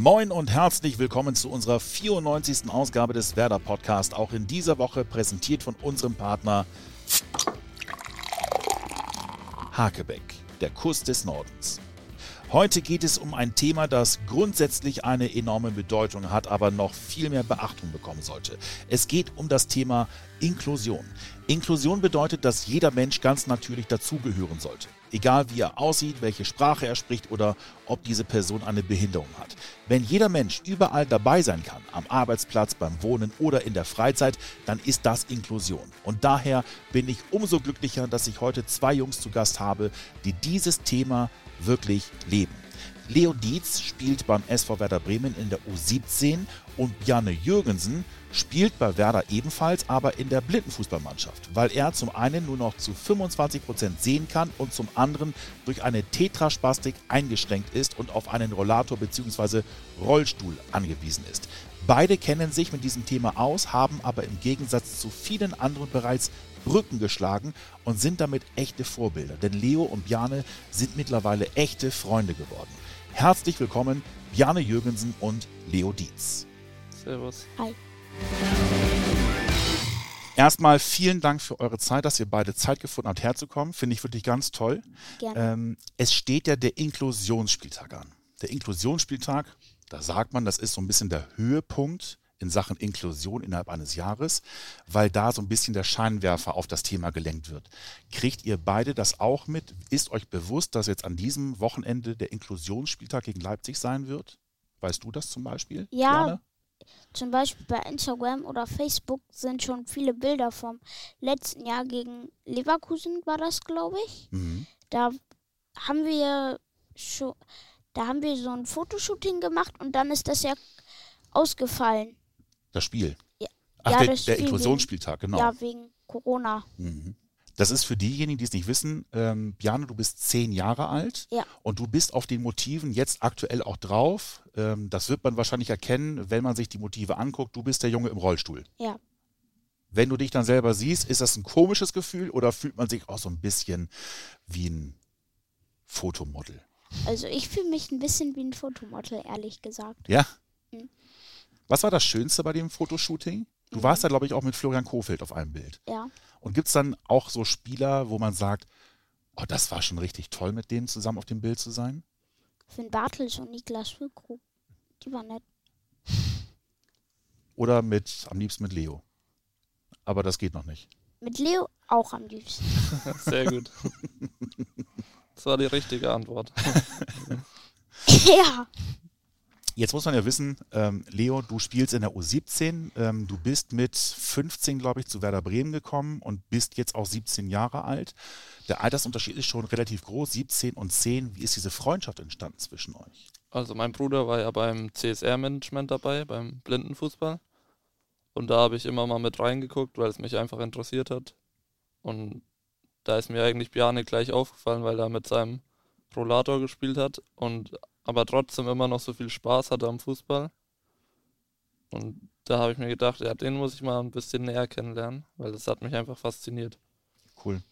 Moin und herzlich willkommen zu unserer 94. Ausgabe des Werder Podcast. Auch in dieser Woche präsentiert von unserem Partner Hakebeck, der Kuss des Nordens. Heute geht es um ein Thema, das grundsätzlich eine enorme Bedeutung hat, aber noch viel mehr Beachtung bekommen sollte. Es geht um das Thema Inklusion. Inklusion bedeutet, dass jeder Mensch ganz natürlich dazugehören sollte. Egal wie er aussieht, welche Sprache er spricht oder ob diese Person eine Behinderung hat. Wenn jeder Mensch überall dabei sein kann, am Arbeitsplatz, beim Wohnen oder in der Freizeit, dann ist das Inklusion. Und daher bin ich umso glücklicher, dass ich heute zwei Jungs zu Gast habe, die dieses Thema wirklich leben. Leo Dietz spielt beim SV Werder Bremen in der U17 und Janne Jürgensen spielt bei Werder ebenfalls, aber in der Blindenfußballmannschaft, weil er zum einen nur noch zu 25 Prozent sehen kann und zum anderen durch eine Tetraspastik eingeschränkt ist und auf einen Rollator bzw. Rollstuhl angewiesen ist. Beide kennen sich mit diesem Thema aus, haben aber im Gegensatz zu vielen anderen bereits Brücken geschlagen und sind damit echte Vorbilder. Denn Leo und Bjane sind mittlerweile echte Freunde geworden. Herzlich willkommen, Bjane Jürgensen und Leo Dietz. Servus. Hi. Erstmal vielen Dank für eure Zeit, dass ihr beide Zeit gefunden habt, herzukommen. Finde ich wirklich ganz toll. Gerne. Ähm, es steht ja der Inklusionsspieltag an. Der Inklusionsspieltag, da sagt man, das ist so ein bisschen der Höhepunkt in Sachen Inklusion innerhalb eines Jahres, weil da so ein bisschen der Scheinwerfer auf das Thema gelenkt wird. Kriegt ihr beide das auch mit? Ist euch bewusst, dass jetzt an diesem Wochenende der Inklusionsspieltag gegen Leipzig sein wird? Weißt du das zum Beispiel? Ja, Jana? Zum Beispiel bei Instagram oder Facebook sind schon viele Bilder vom letzten Jahr gegen Leverkusen, war das, glaube ich. Mhm. Da haben wir schon, da haben wir so ein Fotoshooting gemacht und dann ist das ja ausgefallen. Das Spiel. Ja. Ach, Ja, der, der Spiel Inklusionsspieltag, genau. Ja, wegen Corona. Mhm. Das ist für diejenigen, die es nicht wissen, ähm, Bjane, du bist zehn Jahre alt Ja. und du bist auf den Motiven jetzt aktuell auch drauf. Ähm, das wird man wahrscheinlich erkennen, wenn man sich die Motive anguckt. Du bist der Junge im Rollstuhl. Ja. Wenn du dich dann selber siehst, ist das ein komisches Gefühl oder fühlt man sich auch so ein bisschen wie ein Fotomodel? Also ich fühle mich ein bisschen wie ein Fotomodel, ehrlich gesagt. Ja? Mhm. Was war das Schönste bei dem Fotoshooting? Du warst da, glaube ich, auch mit Florian Kofeld auf einem Bild. Ja. Und gibt es dann auch so Spieler, wo man sagt, oh, das war schon richtig toll, mit denen zusammen auf dem Bild zu sein? Finn Bartels und Niklas Füllkrug. Die waren nett. Oder mit, am liebsten mit Leo? Aber das geht noch nicht. Mit Leo auch am liebsten. Sehr gut. Das war die richtige Antwort. ja. Jetzt muss man ja wissen, ähm, Leo, du spielst in der U17. Ähm, du bist mit 15, glaube ich, zu Werder Bremen gekommen und bist jetzt auch 17 Jahre alt. Der Altersunterschied ist schon relativ groß, 17 und 10. Wie ist diese Freundschaft entstanden zwischen euch? Also mein Bruder war ja beim CSR-Management dabei, beim Blindenfußball. Und da habe ich immer mal mit reingeguckt, weil es mich einfach interessiert hat. Und da ist mir eigentlich Bjarne gleich aufgefallen, weil er mit seinem Rollator gespielt hat und aber trotzdem immer noch so viel Spaß hatte am Fußball. Und da habe ich mir gedacht, ja, den muss ich mal ein bisschen näher kennenlernen, weil das hat mich einfach fasziniert. Cool.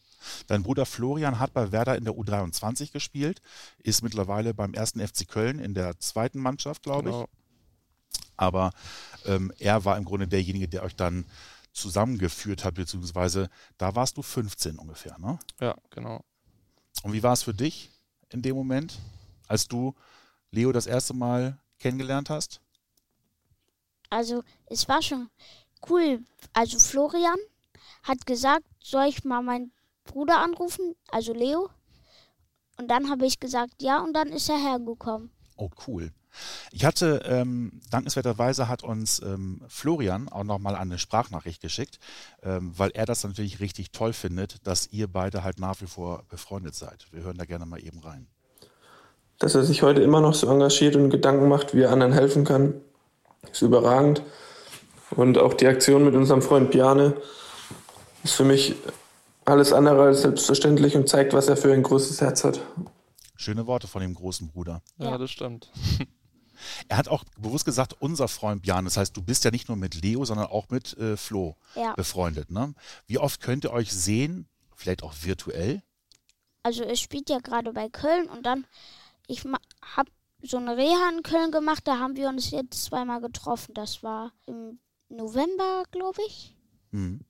Dein Bruder Florian hat bei Werder in der U23 gespielt, ist mittlerweile beim ersten FC Köln in der zweiten Mannschaft, glaube ich. Genau. Aber ähm, er war im Grunde derjenige, der euch dann zusammengeführt hat, beziehungsweise da warst du 15 ungefähr, ne? Ja, genau. Und wie war es für dich in dem Moment, als du Leo das erste Mal kennengelernt hast? Also es war schon cool. Also Florian hat gesagt, soll ich mal meinen Bruder anrufen, also Leo. Und dann habe ich gesagt, ja, und dann ist er hergekommen. Oh, cool. Ich hatte, ähm, dankenswerterweise hat uns ähm, Florian auch nochmal eine Sprachnachricht geschickt, ähm, weil er das natürlich richtig toll findet, dass ihr beide halt nach wie vor befreundet seid. Wir hören da gerne mal eben rein. Dass er sich heute immer noch so engagiert und Gedanken macht, wie er anderen helfen kann, ist überragend. Und auch die Aktion mit unserem Freund Bjane ist für mich alles andere als selbstverständlich und zeigt, was er für ein großes Herz hat. Schöne Worte von dem großen Bruder. Ja, Ja. das stimmt. Er hat auch bewusst gesagt, unser Freund Björn. Das heißt, du bist ja nicht nur mit Leo, sondern auch mit äh, Flo Ja. befreundet. Ne? Wie oft könnt ihr euch sehen? Vielleicht auch virtuell? Also er spielt ja gerade bei Köln und dann, ich ma- hab so eine Reha in Köln gemacht. Da haben wir uns jetzt zweimal getroffen. Das war im November, glaube ich. Mhm.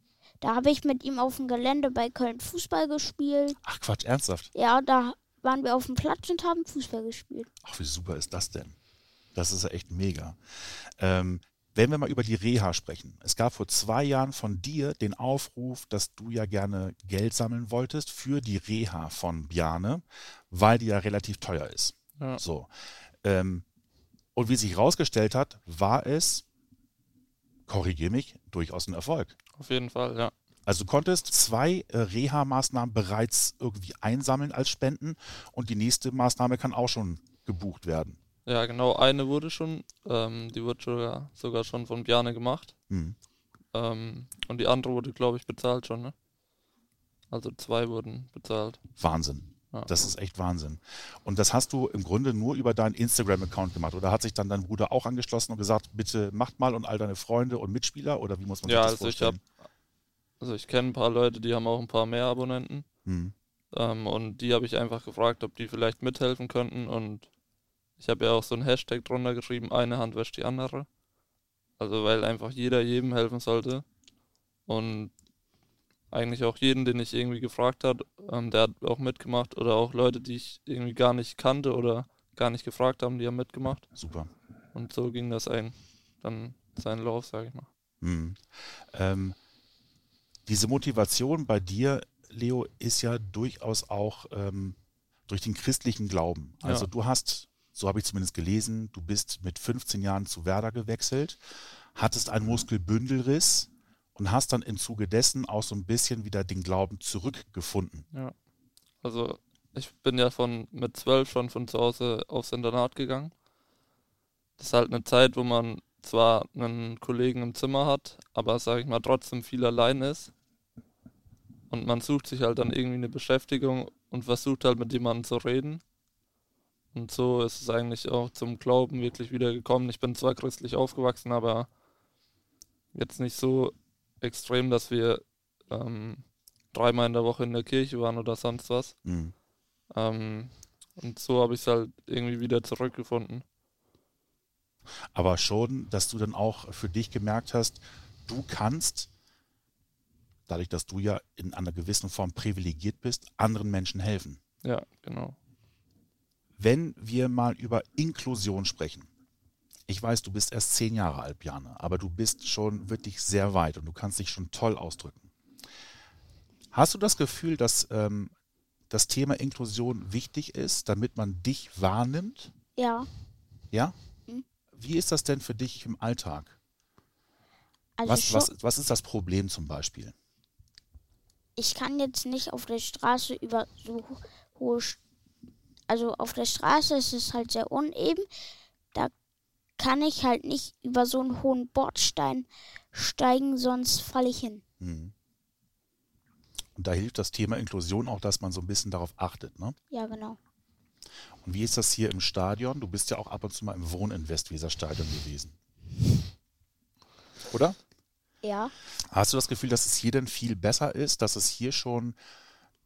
Da habe ich mit ihm auf dem Gelände bei Köln Fußball gespielt. Ach Quatsch, ernsthaft? Ja, da waren wir auf dem Platz und haben Fußball gespielt. Ach, wie super ist das denn? Das ist ja echt mega. Ähm, wenn wir mal über die Reha sprechen. Es gab vor zwei Jahren von dir den Aufruf, dass du ja gerne Geld sammeln wolltest für die Reha von Bjane, weil die ja relativ teuer ist. Ja. So. Ähm, und wie sich herausgestellt hat, war es, korrigier mich, durchaus ein Erfolg. Auf jeden Fall, ja. Also du konntest zwei äh, Reha-Maßnahmen bereits irgendwie einsammeln als Spenden und die nächste Maßnahme kann auch schon gebucht werden. Ja, genau, eine wurde schon, ähm, die wurde sogar, sogar schon von Bjarne gemacht. Hm. Ähm, und die andere wurde, glaube ich, bezahlt schon, ne? Also zwei wurden bezahlt. Wahnsinn. Ja. Das ist echt Wahnsinn. Und das hast du im Grunde nur über deinen Instagram-Account gemacht. Oder hat sich dann dein Bruder auch angeschlossen und gesagt, bitte macht mal und all deine Freunde und Mitspieler? Oder wie muss man sich Ja, das also ich vorstellen? habe, also ich kenne ein paar Leute, die haben auch ein paar mehr Abonnenten. Hm. Ähm, und die habe ich einfach gefragt, ob die vielleicht mithelfen könnten. Und ich habe ja auch so ein Hashtag drunter geschrieben, eine Hand wäscht die andere. Also weil einfach jeder jedem helfen sollte. Und eigentlich auch jeden, den ich irgendwie gefragt habe, ähm, der hat auch mitgemacht. Oder auch Leute, die ich irgendwie gar nicht kannte oder gar nicht gefragt haben, die haben mitgemacht. Super. Und so ging das ein, dann seinen Lauf, sage ich mal. Hm. Ähm, diese Motivation bei dir, Leo, ist ja durchaus auch ähm, durch den christlichen Glauben. Also Ja. du hast, so habe ich zumindest gelesen, du bist mit 15 Jahren zu Werder gewechselt, hattest einen Muskelbündelriss und hast dann im Zuge dessen auch so ein bisschen wieder den Glauben zurückgefunden. Ja. Also ich bin ja von mit zwölf schon von zu Hause aufs Internat gegangen. Das ist halt eine Zeit, wo man zwar einen Kollegen im Zimmer hat, aber sage ich mal trotzdem viel allein ist. Und man sucht sich halt dann irgendwie eine Beschäftigung und versucht halt mit jemandem zu reden. Und so ist es eigentlich auch zum Glauben wirklich wieder gekommen. Ich bin zwar christlich aufgewachsen, aber jetzt nicht so extrem, dass wir ähm, dreimal in der Woche in der Kirche waren oder sonst was. Mhm. Ähm, und so habe ich es halt irgendwie wieder zurückgefunden. Aber schon, dass du dann auch für dich gemerkt hast, du kannst, dadurch, dass du ja in einer gewissen Form privilegiert bist, anderen Menschen helfen. Ja, genau. Wenn wir mal über Inklusion sprechen. Ich weiß, du bist erst zehn Jahre alt, Bjane, aber du bist schon wirklich sehr weit und du kannst dich schon toll ausdrücken. Hast du das Gefühl, dass ähm, das Thema Inklusion wichtig ist, damit man dich wahrnimmt? Ja, Ja? Mhm. Wie ist das denn für dich im Alltag? also Was, was, was ist das Problem zum Beispiel? ich kann jetzt nicht auf der Straße über so hohe, St- also auf der Straße ist es halt sehr uneben. Da kann ich halt nicht über so einen hohen Bordstein steigen, sonst falle ich hin. Mhm. Und da hilft das Thema Inklusion auch, dass man so ein bisschen darauf achtet. Ne? Ja, genau. Und wie ist das hier im Stadion? Du bist ja auch ab und zu mal im Wohn in Westweser-Stadion gewesen. Oder? Ja, Hast du das Gefühl, dass es hier denn viel besser ist, dass es hier schon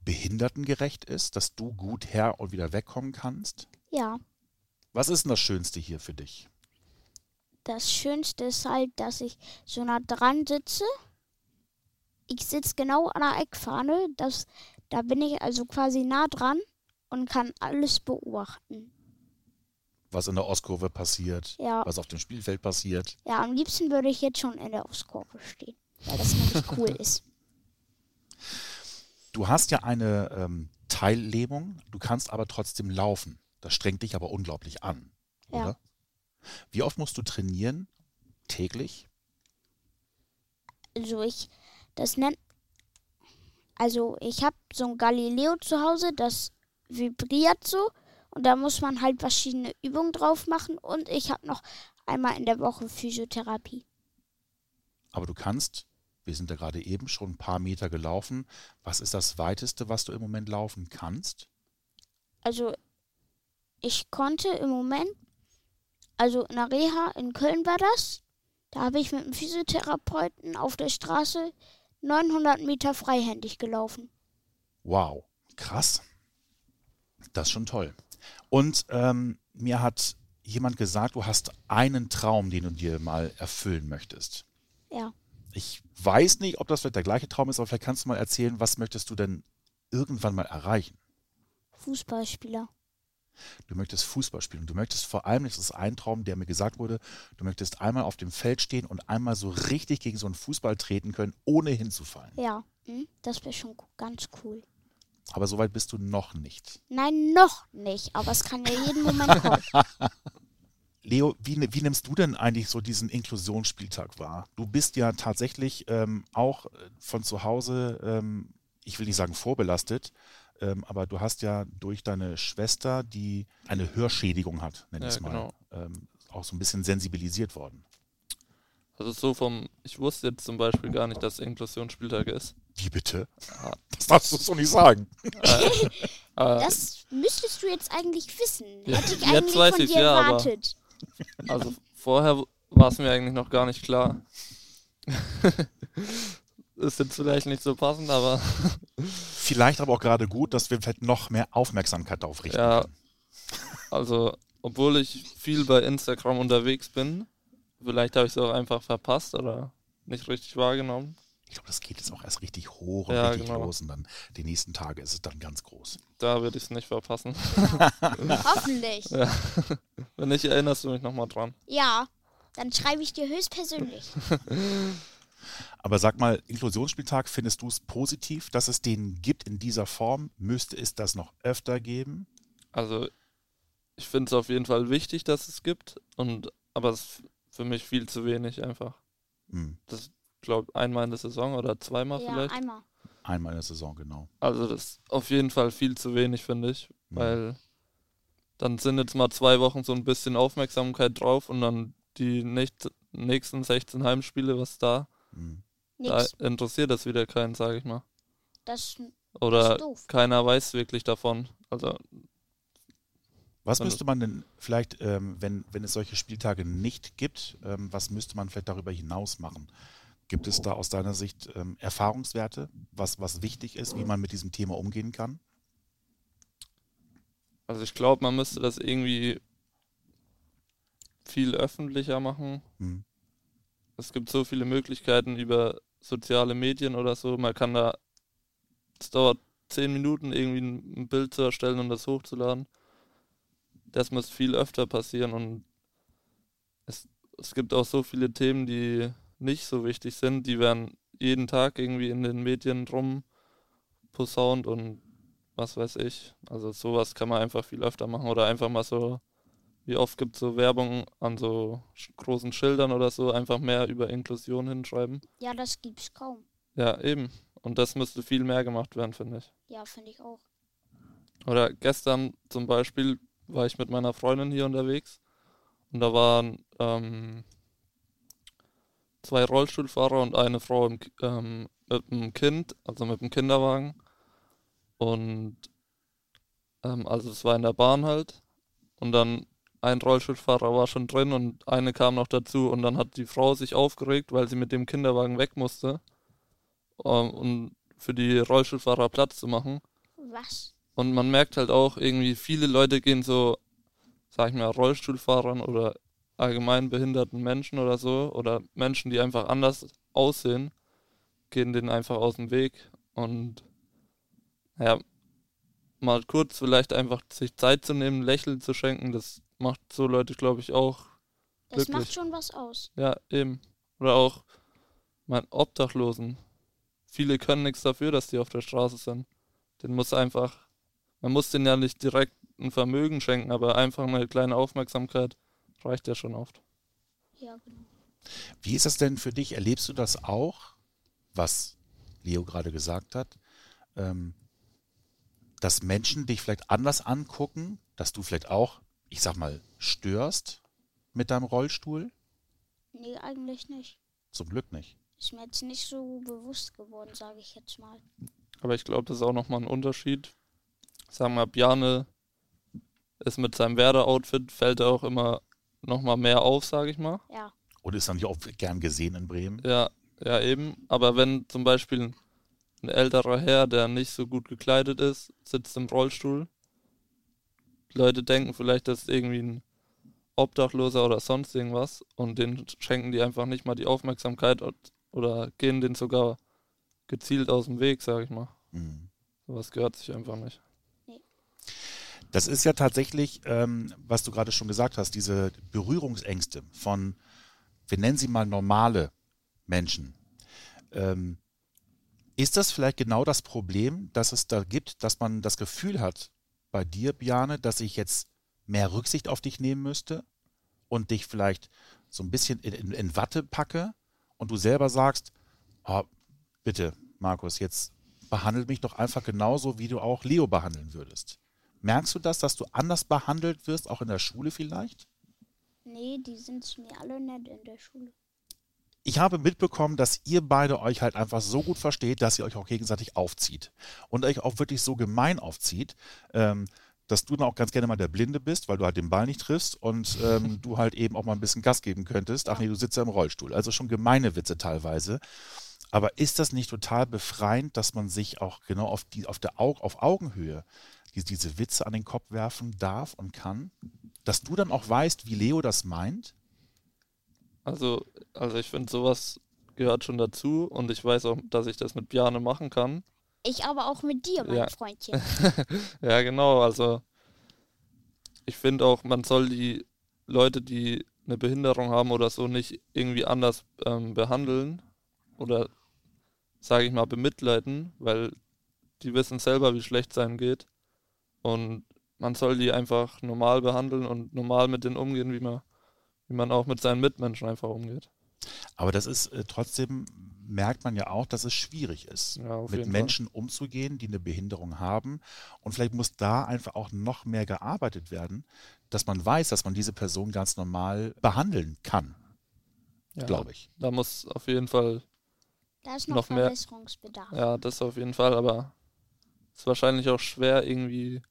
behindertengerecht ist, dass du gut her und wieder wegkommen kannst? ja. Was ist denn das Schönste hier für dich? Das Schönste ist halt, dass ich so nah dran sitze. Ich sitze genau an der Eckfahne. Das, da bin ich also quasi nah dran und kann alles beobachten. Was in der Ostkurve passiert, Ja. was auf dem Spielfeld passiert? Ja, am liebsten würde ich jetzt schon in der Ostkurve stehen, weil das nämlich cool ist. Du hast ja eine ähm, Teillähmung, du kannst aber trotzdem laufen. Das strengt dich aber unglaublich an, Ja. oder? Wie oft musst du trainieren? Täglich? Also ich, das nennt, also ich habe so ein Galileo zu Hause, das vibriert so und da muss man halt verschiedene Übungen drauf machen und ich habe noch einmal in der Woche Physiotherapie. Aber du kannst, wir sind ja gerade eben schon ein paar Meter gelaufen. Was ist das weiteste, was du im Moment laufen kannst? Also ich konnte im Moment, also in der Reha in Köln war das, da habe ich mit dem Physiotherapeuten auf der Straße 900 Meter freihändig gelaufen. Wow, krass. Das ist schon toll. Und ähm, mir hat jemand gesagt, du hast einen Traum, den du dir mal erfüllen möchtest. Ja. Ich weiß nicht, ob das vielleicht der gleiche Traum ist, aber vielleicht kannst du mal erzählen, was möchtest du denn irgendwann mal erreichen? Fußballspieler. Du möchtest Fußball spielen. Du möchtest vor allem, das ist ein Traum, der mir gesagt wurde, du möchtest einmal auf dem Feld stehen und einmal so richtig gegen so einen Fußball treten können, ohne hinzufallen. Ja. Hm? Das wäre schon ganz cool. Aber so weit bist du noch nicht. Nein, noch nicht. Aber es kann ja jeden Moment kommen. Leo, wie, wie, nimmst du denn eigentlich so diesen Inklusionsspieltag wahr? Du bist ja tatsächlich ähm, auch von zu Hause, ähm, ich will nicht sagen vorbelastet, ähm, aber du hast ja durch deine Schwester, die eine Hörschädigung hat, nenn ich es mal, genau. ähm, auch so ein bisschen sensibilisiert worden. Also so vom, ich wusste jetzt zum Beispiel gar nicht, dass Inklusionsspieltag ist. Wie bitte? Ja. Das darfst du so nicht sagen. Äh, Das müsstest du jetzt eigentlich wissen. Hätte ich jetzt eigentlich weiß von ich's, dir ja, aber- erwartet. Also vorher war es mir eigentlich noch gar nicht klar. ist jetzt vielleicht nicht so passend, aber Vielleicht aber auch gerade gut, dass wir vielleicht noch mehr Aufmerksamkeit darauf richten. Ja. können. also obwohl ich viel bei Instagram unterwegs bin, vielleicht habe ich es auch einfach verpasst oder nicht richtig wahrgenommen. Ich glaube, das geht jetzt auch erst richtig hoch und Ja, richtig genau. los und dann die nächsten Tage ist es dann ganz groß. Da würde ich es nicht verpassen. Hoffentlich. Ja. Wenn nicht, erinnerst du mich nochmal dran. Ja. Dann schreibe ich dir höchstpersönlich. Aber sag mal, Inklusionsspieltag, findest du es positiv, dass es den gibt in dieser Form? Müsste es das noch öfter geben? Also ich finde es auf jeden Fall wichtig, dass es gibt, und aber es ist für mich viel zu wenig einfach. Hm, Ich glaube einmal in der Saison oder zweimal Ja, vielleicht. einmal. einmal in der Saison, genau. Also das ist auf jeden Fall viel zu wenig, finde ich, Hm. weil dann sind jetzt mal zwei Wochen so ein bisschen Aufmerksamkeit drauf und dann die nicht, nächsten 16 Heimspiele, was da, Hm. da interessiert das wieder keinen, sage ich mal. Das Oder ist doof. keiner weiß wirklich davon. Also Was Sondern- müsste man denn vielleicht, ähm, wenn, wenn es solche Spieltage nicht gibt, ähm, was müsste man vielleicht darüber hinaus machen? Gibt es da aus deiner Sicht ähm, Erfahrungswerte, was, was wichtig ist, wie man mit diesem Thema umgehen kann? Also ich glaube, man müsste das irgendwie viel öffentlicher machen. Hm. Es gibt so viele Möglichkeiten über soziale Medien oder so. Man kann da, es dauert zehn Minuten irgendwie ein ein Bild zu erstellen und das hochzuladen. Das muss viel öfter passieren und es, es gibt auch so viele Themen, die nicht so wichtig sind. Die werden jeden Tag irgendwie in den Medien rum posaunt und was weiß ich. Also sowas kann man einfach viel öfter machen oder einfach mal so, wie oft gibt es so Werbung an so großen Schildern oder so, einfach mehr über Inklusion hinschreiben. Ja, das gibt's kaum. Ja, eben. Und das müsste viel mehr gemacht werden, finde ich. Ja, finde ich auch. Oder gestern zum Beispiel war ich mit meiner Freundin hier unterwegs und da waren ähm, zwei Rollstuhlfahrer und eine Frau im, ähm, mit einem Kind, also mit einem Kinderwagen. Und ähm, also es war in der Bahn halt. Und dann ein Rollstuhlfahrer war schon drin und eine kam noch dazu und dann hat die Frau sich aufgeregt, weil sie mit dem Kinderwagen weg musste, ähm, um für die Rollstuhlfahrer Platz zu machen. Was? Und man merkt halt auch irgendwie, viele Leute gehen so, sag ich mal, Rollstuhlfahrern oder allgemein behinderten Menschen oder so, oder Menschen, die einfach anders aussehen, gehen denen einfach aus dem Weg. Und naja, mal kurz vielleicht einfach sich Zeit zu nehmen, Lächeln zu schenken, das macht so Leute, glaube ich, auch. Das Wirklich. macht schon was aus. Ja, eben. Oder auch mein Obdachlosen. Viele können nichts dafür, dass die auf der Straße sind. Den muss einfach, man muss denen ja nicht direkt ein Vermögen schenken, aber einfach eine kleine Aufmerksamkeit reicht ja schon oft. Ja, genau. Wie ist das denn für dich? Erlebst du das auch, was Leo gerade gesagt hat, ähm, dass Menschen dich vielleicht anders angucken, dass du vielleicht auch, ich sag mal, störst mit deinem Rollstuhl? Nee, eigentlich nicht. Zum Glück nicht. Ist mir jetzt nicht so bewusst geworden, sage ich jetzt mal. Aber ich glaube, das ist auch nochmal ein Unterschied. Sagen wir, Bjarne ist mit seinem Werder-Outfit, fällt er auch immer nochmal mehr auf, sage ich mal. Ja. Und ist dann nicht auch gern gesehen in Bremen? Ja, ja eben. Aber wenn zum Beispiel ein älterer Herr, der nicht so gut gekleidet ist, sitzt im Rollstuhl, Leute denken vielleicht, das ist irgendwie ein Obdachloser oder sonst irgendwas und den schenken die einfach nicht mal die Aufmerksamkeit oder gehen den sogar gezielt aus dem Weg, sag ich mal. Mhm. Sowas gehört sich einfach nicht. Das ist ja tatsächlich, ähm, was du gerade schon gesagt hast, diese Berührungsängste von, wir nennen sie mal normale Menschen. Ähm, ist das vielleicht genau das Problem, das es da gibt, dass man das Gefühl hat bei dir, Biane, dass ich jetzt mehr Rücksicht auf dich nehmen müsste und dich vielleicht so ein bisschen in, in, in Watte packe und du selber sagst, oh, bitte, Markus, jetzt behandelt mich doch einfach genauso, wie du auch Leo behandeln würdest. Merkst du das, dass du anders behandelt wirst, auch in der Schule vielleicht? Nee, die sind zu mir alle nett in der Schule. Ich habe mitbekommen, dass ihr beide euch halt einfach so gut versteht, dass ihr euch auch gegenseitig aufzieht. Und euch auch wirklich so gemein aufzieht, ähm, dass du dann auch ganz gerne mal der Blinde bist, weil du halt den Ball nicht triffst und ähm, du halt eben auch mal ein bisschen Gas geben könntest. Ach nee, du sitzt ja im Rollstuhl. Also schon gemeine Witze teilweise. Aber ist das nicht total befreiend, dass man sich auch genau auf, die, auf, der Aug, auf Augenhöhe die, diese Witze an den Kopf werfen darf und kann? Dass du dann auch weißt, wie Leo das meint? Also, also ich finde, sowas gehört schon dazu und ich weiß auch, dass ich das mit Bjane machen kann. Ich aber auch mit dir, mein ja. Freundchen. ja, genau. Also ich finde auch, man soll die Leute, die eine Behinderung haben oder so, nicht irgendwie anders ähm, behandeln oder, sage ich mal, bemitleiden, weil die wissen selber, wie schlecht es einem geht. Und man soll die einfach normal behandeln und normal mit denen umgehen, wie man, wie man auch mit seinen Mitmenschen einfach umgeht. Aber das ist äh, trotzdem, merkt man ja auch, dass es schwierig ist, ja, mit Menschen Fall. umzugehen, die eine Behinderung haben. Und vielleicht muss da einfach auch noch mehr gearbeitet werden, dass man weiß, dass man diese Person ganz normal behandeln kann. Ja, glaube ich. Da muss auf jeden Fall da ist noch, noch Verbesserungsbedarf. Mehr, ja, das auf jeden Fall, aber es ist wahrscheinlich auch schwer, irgendwie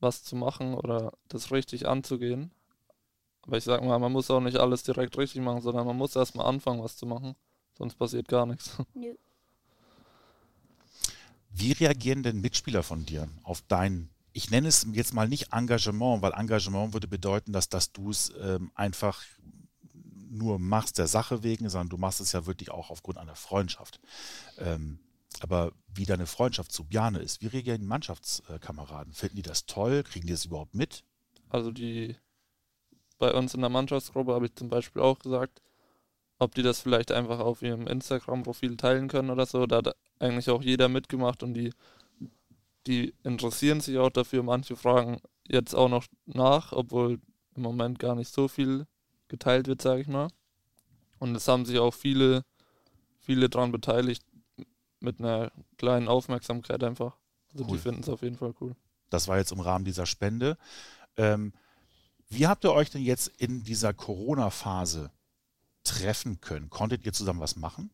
was zu machen oder das richtig anzugehen. Aber ich sag mal, man muss auch nicht alles direkt richtig machen, sondern man muss erstmal anfangen, was zu machen. Sonst passiert gar nichts. Nö. Wie reagieren denn Mitspieler von dir auf dein, ich nenne es jetzt mal nicht Engagement, weil Engagement würde bedeuten, dass, dass du es ähm, einfach nur machst der Sache wegen, sondern du machst es ja wirklich auch aufgrund einer Freundschaft. Ähm, aber wie deine Freundschaft zu Bjane ist, wie reagieren die Mannschaftskameraden? Finden die das toll? Kriegen die das überhaupt mit? Also die bei uns in der Mannschaftsgruppe habe ich zum Beispiel auch gesagt, ob die das vielleicht einfach auf ihrem Instagram-Profil teilen können oder so. Da hat eigentlich auch jeder mitgemacht und die, die interessieren sich auch dafür. Manche fragen jetzt auch noch nach, obwohl im Moment gar nicht so viel geteilt wird, sage ich mal. Und es haben sich auch viele, viele daran beteiligt, mit einer kleinen Aufmerksamkeit einfach. Also cool. die finden es auf jeden Fall cool. Das war jetzt im Rahmen dieser Spende. Ähm, wie habt ihr euch denn jetzt in dieser Corona-Phase treffen können? Konntet ihr zusammen was machen?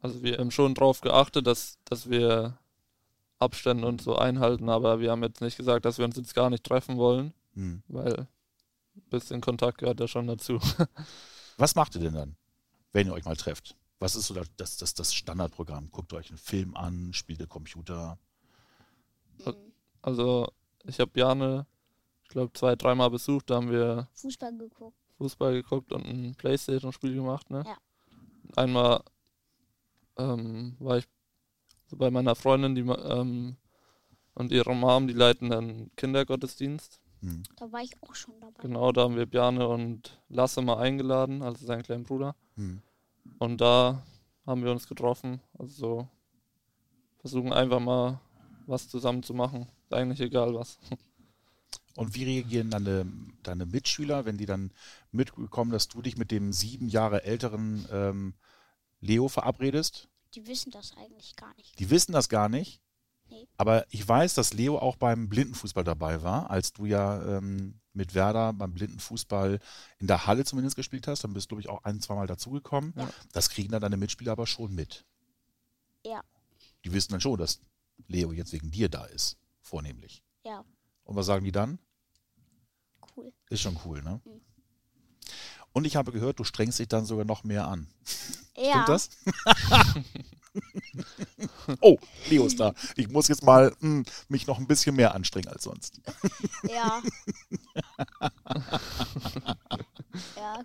Also wir haben schon darauf geachtet, dass, dass wir Abstände und so einhalten, aber wir haben jetzt nicht gesagt, dass wir uns jetzt gar nicht treffen wollen, hm. weil ein bisschen Kontakt gehört ja schon dazu. Was macht ihr denn dann, wenn ihr euch mal trefft? Was ist so das, das, das Standardprogramm? Guckt euch einen Film an, spielt ihr Computer? Also, ich habe Jane, ich glaube, zwei, dreimal besucht, da haben wir Fußball geguckt. Fußball geguckt und ein Playstation-Spiel gemacht, ne? Ja. Einmal ähm, war ich so bei meiner Freundin, die ähm, und ihrer Mom, die leiten einen Kindergottesdienst. Hm. Da war ich auch schon dabei. Genau, da haben wir Bjane und Lasse mal eingeladen, also seinen kleinen Bruder. Hm. Und da haben wir uns getroffen. Also versuchen einfach mal was zusammen zu machen. Ist eigentlich egal was. Und wie reagieren deine, deine Mitschüler, wenn die dann mitbekommen, dass du dich mit dem sieben Jahre älteren ähm, Leo verabredest? Die wissen das eigentlich gar nicht. Die wissen das gar nicht? Nee. Aber ich weiß, dass Leo auch beim Blindenfußball dabei war, als du ja ähm, mit Werder beim Blindenfußball in der Halle zumindest gespielt hast. Dann bist du, glaube ich, auch ein, zweimal dazugekommen. Ja. Das kriegen dann deine Mitspieler aber schon mit. Ja. Die wissen dann schon, dass Leo jetzt wegen dir da ist, vornehmlich. Ja. Und was sagen die dann? Cool. Ist schon cool, ne? Mhm. Und ich habe gehört, du strengst dich dann sogar noch mehr an. Ja. Stimmt das? oh, Leo ist da. Ich muss jetzt mal mh, mich noch ein bisschen mehr anstrengen als sonst. Ja. ja,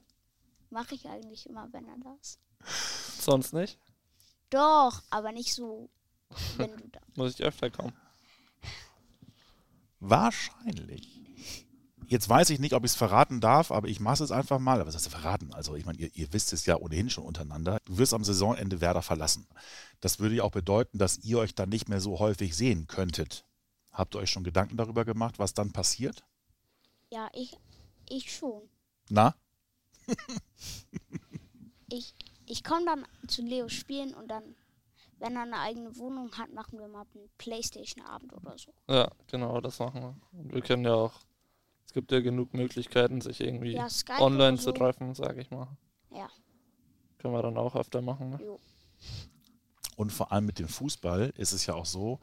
mache ich eigentlich immer, wenn er da ist. Sonst nicht? Doch, aber nicht so, wenn du da. Muss ich öfter kommen. Wahrscheinlich. Jetzt weiß ich nicht, ob ich es verraten darf, aber ich mache es einfach mal. Aber was heißt verraten? Also, ich meine, ihr, ihr, wisst es ja ohnehin schon untereinander. Du wirst am Saisonende Werder verlassen. Das würde ja auch bedeuten, dass ihr euch dann nicht mehr so häufig sehen könntet. Habt ihr euch schon Gedanken darüber gemacht, was dann passiert? Ja, ich, ich schon. Na? ich ich komme dann zu Leo spielen und dann, wenn er eine eigene Wohnung hat, machen wir mal einen Playstation-Abend oder so. Ja, genau, das machen wir. Und wir können ja auch es gibt ja genug Möglichkeiten, sich irgendwie ja, online so. zu treffen, sage ich mal. Ja. Können wir dann auch öfter machen. Ne? Jo. Und vor allem mit dem Fußball ist es ja auch so,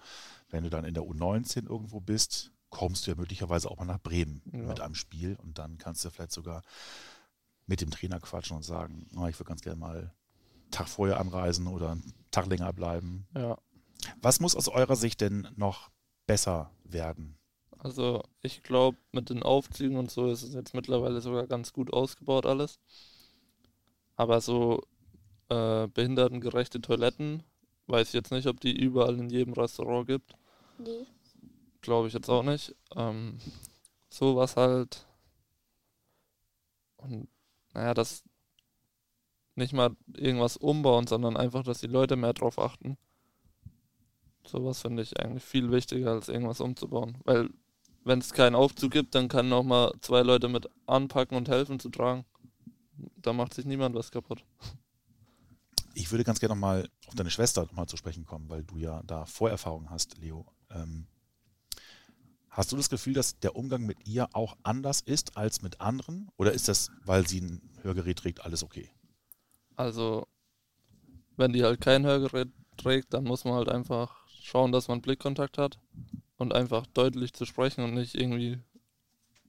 wenn du dann in der U19 irgendwo bist, kommst du ja möglicherweise auch mal nach Bremen ja. mit einem Spiel und dann kannst du vielleicht sogar mit dem Trainer quatschen und sagen, oh, ich würde ganz gerne mal einen Tag vorher anreisen oder einen Tag länger bleiben. Ja. Was muss aus eurer Sicht denn noch besser werden? Also ich glaube, mit den Aufzügen und so ist es jetzt mittlerweile sogar ganz gut ausgebaut alles. Aber so äh, behindertengerechte Toiletten, weiß ich jetzt nicht, ob die überall in jedem Restaurant gibt. Nee. Glaube ich jetzt auch nicht. Ähm, sowas halt. Und naja, das nicht mal irgendwas umbauen, sondern einfach, dass die Leute mehr drauf achten. Sowas finde ich eigentlich viel wichtiger, als irgendwas umzubauen. Weil wenn es keinen Aufzug gibt, dann kann noch mal zwei Leute mit anpacken und helfen zu tragen. Da macht sich niemand was kaputt. Ich würde ganz gerne noch mal auf deine Schwester mal zu sprechen kommen, weil du ja da Vorerfahrung hast, Leo. Ähm, hast du das Gefühl, dass der Umgang mit ihr auch anders ist als mit anderen? Oder ist das, weil sie ein Hörgerät trägt, alles okay? Also, wenn die halt kein Hörgerät trägt, dann muss man halt einfach schauen, dass man Blickkontakt hat und einfach deutlich zu sprechen und nicht irgendwie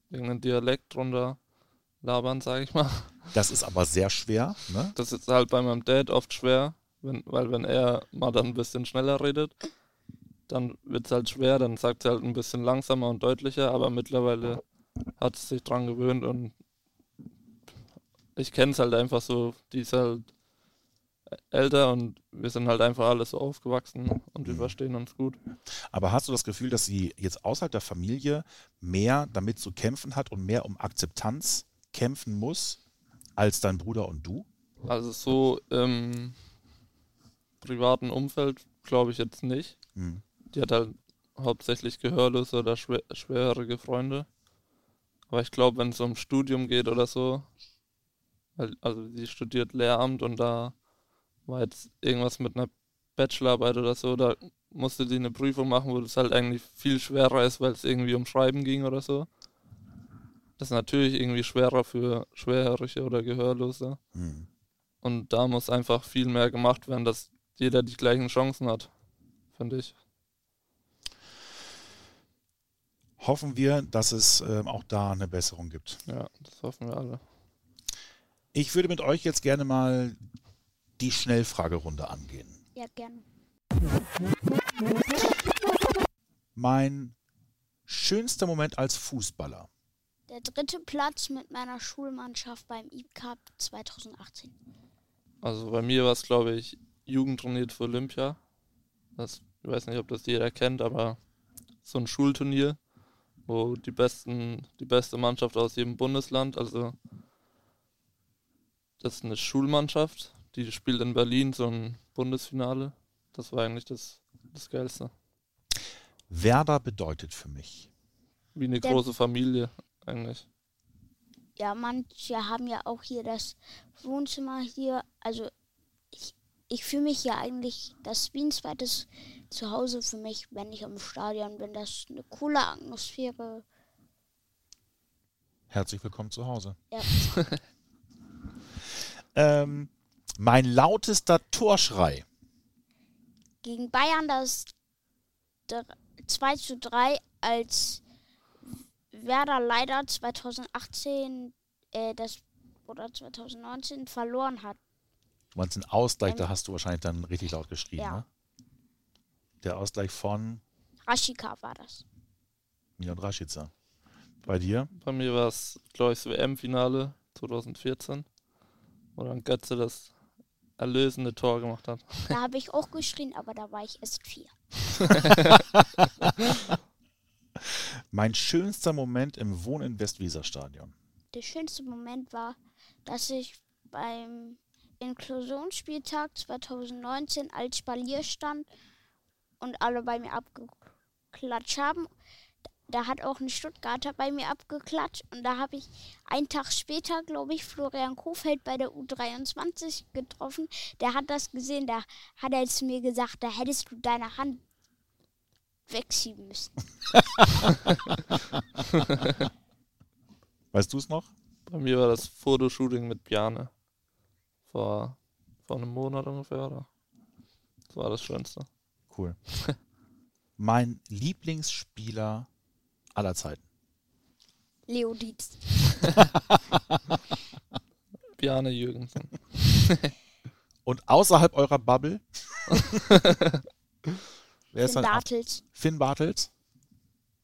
irgendeinen Dialekt drunter labern, sage ich mal. Das ist aber sehr schwer, ne? Das ist halt bei meinem Dad oft schwer, wenn, weil wenn er mal dann ein bisschen schneller redet, dann wird es halt schwer, dann sagt er halt ein bisschen langsamer und deutlicher, aber mittlerweile hat es sich dran gewöhnt und ich kenne es halt einfach so, die ist halt älter und wir sind halt einfach alles so aufgewachsen und wir mhm. verstehen uns gut. Aber hast du das Gefühl, dass sie jetzt außerhalb der Familie mehr damit zu kämpfen hat und mehr um Akzeptanz kämpfen muss als dein Bruder und du? Also so im privaten Umfeld glaube ich jetzt nicht. Mhm. Die hat halt hauptsächlich gehörlose oder schwer, schwerere Freunde. Aber ich glaube, wenn es um Studium geht oder so, also sie studiert Lehramt und da war jetzt irgendwas mit einer Bachelorarbeit oder so, da musste die eine Prüfung machen, wo das halt eigentlich viel schwerer ist, weil es irgendwie um Schreiben ging oder so. Das ist natürlich irgendwie schwerer für Schwerhörige oder Gehörlose. Mhm. Und da muss einfach viel mehr gemacht werden, dass jeder die gleichen Chancen hat, finde ich. Hoffen wir, dass es äh, auch da eine Besserung gibt. Ja, das hoffen wir alle. Ich würde mit euch jetzt gerne mal die Schnellfragerunde angehen. Ja, gerne. Mein schönster Moment als Fußballer. Der dritte Platz mit meiner Schulmannschaft beim E-Cup 2018. Also bei mir war es, glaube ich, Jugendturnier für Olympia. Das, ich weiß nicht, ob das jeder kennt, aber so ein Schulturnier, wo die besten, die beste Mannschaft aus jedem Bundesland, also das ist eine Schulmannschaft, die spielt in Berlin so ein Bundesfinale. Das war eigentlich das, das Geilste. Werder bedeutet für mich. Wie eine Der große Familie eigentlich. Ja, manche haben ja auch hier das Wohnzimmer hier. Also ich, ich fühle mich ja eigentlich, das wie ein zweites Zuhause für mich, wenn ich am Stadion bin. Das ist eine coole Atmosphäre. Herzlich willkommen zu Hause. Ja. ähm, mein lautester Torschrei. Gegen Bayern das 2 zu 3, als Werder leider 2018 äh, das, oder 2019 verloren hat. Du meinst den Ausgleich, da hast du wahrscheinlich dann richtig laut geschrien, Ja. ne? Der Ausgleich von Rashika war das. Milan Rashica. Bei dir? Bei mir war es, glaube ich, das WM-Finale 2014, wo dann Götze das erlösende Tor gemacht hat. Da habe ich auch geschrien, aber da war ich erst vier. Mein schönster Moment im Wohn in Westweser-Stadion. Der schönste Moment war, dass ich beim Inklusionsspieltag 2019 als Spalier stand und alle bei mir abgeklatscht haben. Da hat auch ein Stuttgarter bei mir abgeklatscht und da habe ich einen Tag später, glaube ich, Florian Kofeld bei der U23 getroffen. Der hat das gesehen, da hat er zu mir gesagt, da hättest du deine Hand wegschieben müssen. Weißt du es noch? Bei mir war das Fotoshooting mit Bjane. Vor, vor einem Monat ungefähr, oder? Das war das Schönste. Cool. mein Lieblingsspieler aller Zeiten. Leo Dietz. Bjane Jürgensen. Und außerhalb eurer Bubble? Wer ist Finn? Bartels. Finn Bartels?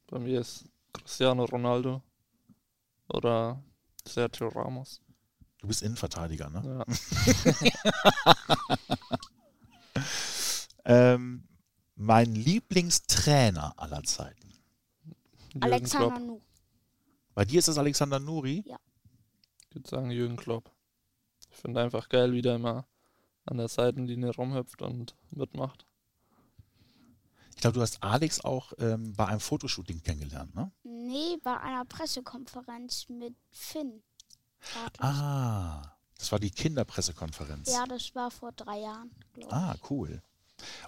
Bei mir ist Cristiano Ronaldo oder Sergio Ramos. Du bist Innenverteidiger, ne? Ja. Ähm, mein Lieblingstrainer aller Zeiten. Jürgen Alexander Klopp. Nu. Bei dir ist das Alexander Nuri. Ich würde sagen Jürgen Klopp. Ich finde einfach geil, wie der immer an der Seitenlinie rumhüpft und mitmacht. Ich glaube, du hast Alex auch ähm, bei einem Fotoshooting kennengelernt, ne? Nee, bei einer Pressekonferenz mit Finn. Bartels. Ah, das war die Kinderpressekonferenz. Ja, das war vor drei Jahren, glaube ich. Ah, cool.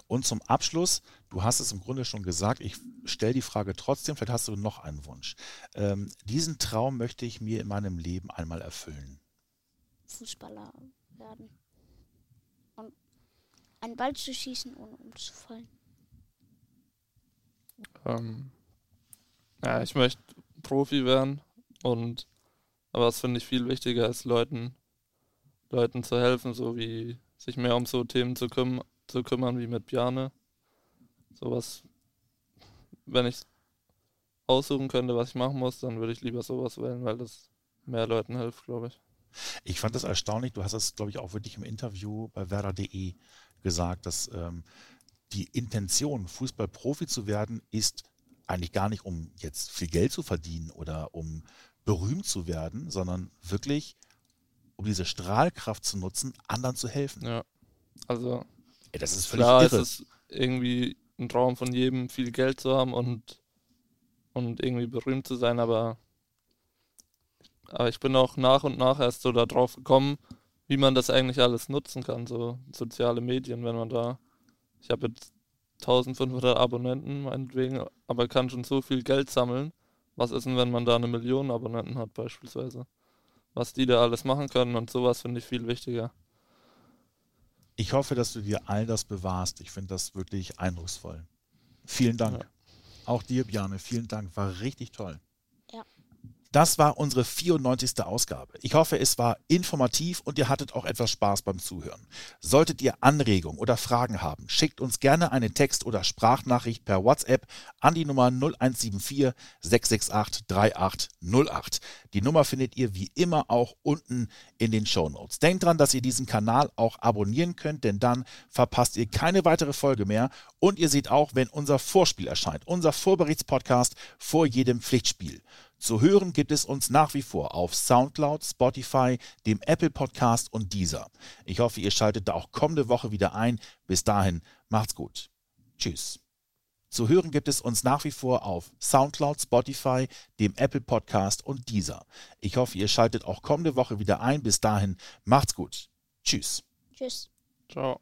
Und zum Abschluss, du hast es im Grunde schon gesagt, ich stelle die Frage trotzdem, vielleicht hast du noch einen Wunsch. Ähm, diesen Traum möchte ich mir in meinem Leben einmal erfüllen. Fußballer werden. Und einen Ball zu schießen, ohne umzufallen. Ähm, ja, ich möchte Profi werden und aber was finde ich viel wichtiger ist, Leuten, Leuten zu helfen, so wie sich mehr um so Themen zu, küm zu kümmern wie mit Bjane. Sowas, wenn ich aussuchen könnte, was ich machen muss, dann würde ich lieber sowas wählen, weil das mehr Leuten hilft, glaube ich. Ich fand das erstaunlich, du hast das, glaube ich, auch wirklich im Interview bei Werder.de gesagt, dass ähm, die Intention, Fußballprofi zu werden, ist eigentlich gar nicht, um jetzt viel Geld zu verdienen oder um berühmt zu werden, sondern wirklich, um diese Strahlkraft zu nutzen, anderen zu helfen. Ja. Also Ey, das ist völlig Klar, irre. es ist irgendwie ein Traum von jedem, viel Geld zu haben und, und irgendwie berühmt zu sein, aber, aber ich bin auch nach und nach erst so darauf gekommen, wie man das eigentlich alles nutzen kann, so soziale Medien, wenn man da, ich habe jetzt 1500 Abonnenten meinetwegen, aber kann schon so viel Geld sammeln. Was ist denn, wenn man da eine Million Abonnenten hat beispielsweise? Was die da alles machen können und sowas finde ich viel wichtiger. Ich hoffe, dass du dir all das bewahrst. Ich finde das wirklich eindrucksvoll. Vielen Dank. Ja. Auch dir, Bjane, vielen Dank. War richtig toll. Das war unsere 94. Ausgabe. Ich hoffe, es war informativ und ihr hattet auch etwas Spaß beim Zuhören. Solltet ihr Anregungen oder Fragen haben, schickt uns gerne eine Text- oder Sprachnachricht per WhatsApp an die Nummer 0174 668 3808. Die Nummer findet ihr wie immer auch unten in den Shownotes. Denkt dran, dass ihr diesen Kanal auch abonnieren könnt, denn dann verpasst ihr keine weitere Folge mehr und ihr seht auch, wenn unser Vorspiel erscheint, unser Vorberichtspodcast vor jedem Pflichtspiel. Zu hören gibt es uns nach wie vor auf Soundcloud, Spotify, dem Apple Podcast und dieser. Ich hoffe, ihr schaltet da auch kommende Woche wieder ein. Bis dahin, macht's gut. Tschüss. Zu hören gibt es uns nach wie vor auf Soundcloud, Spotify, dem Apple Podcast und dieser. Ich hoffe, ihr schaltet auch kommende Woche wieder ein. Bis dahin, macht's gut. Tschüss. Tschüss. Ciao.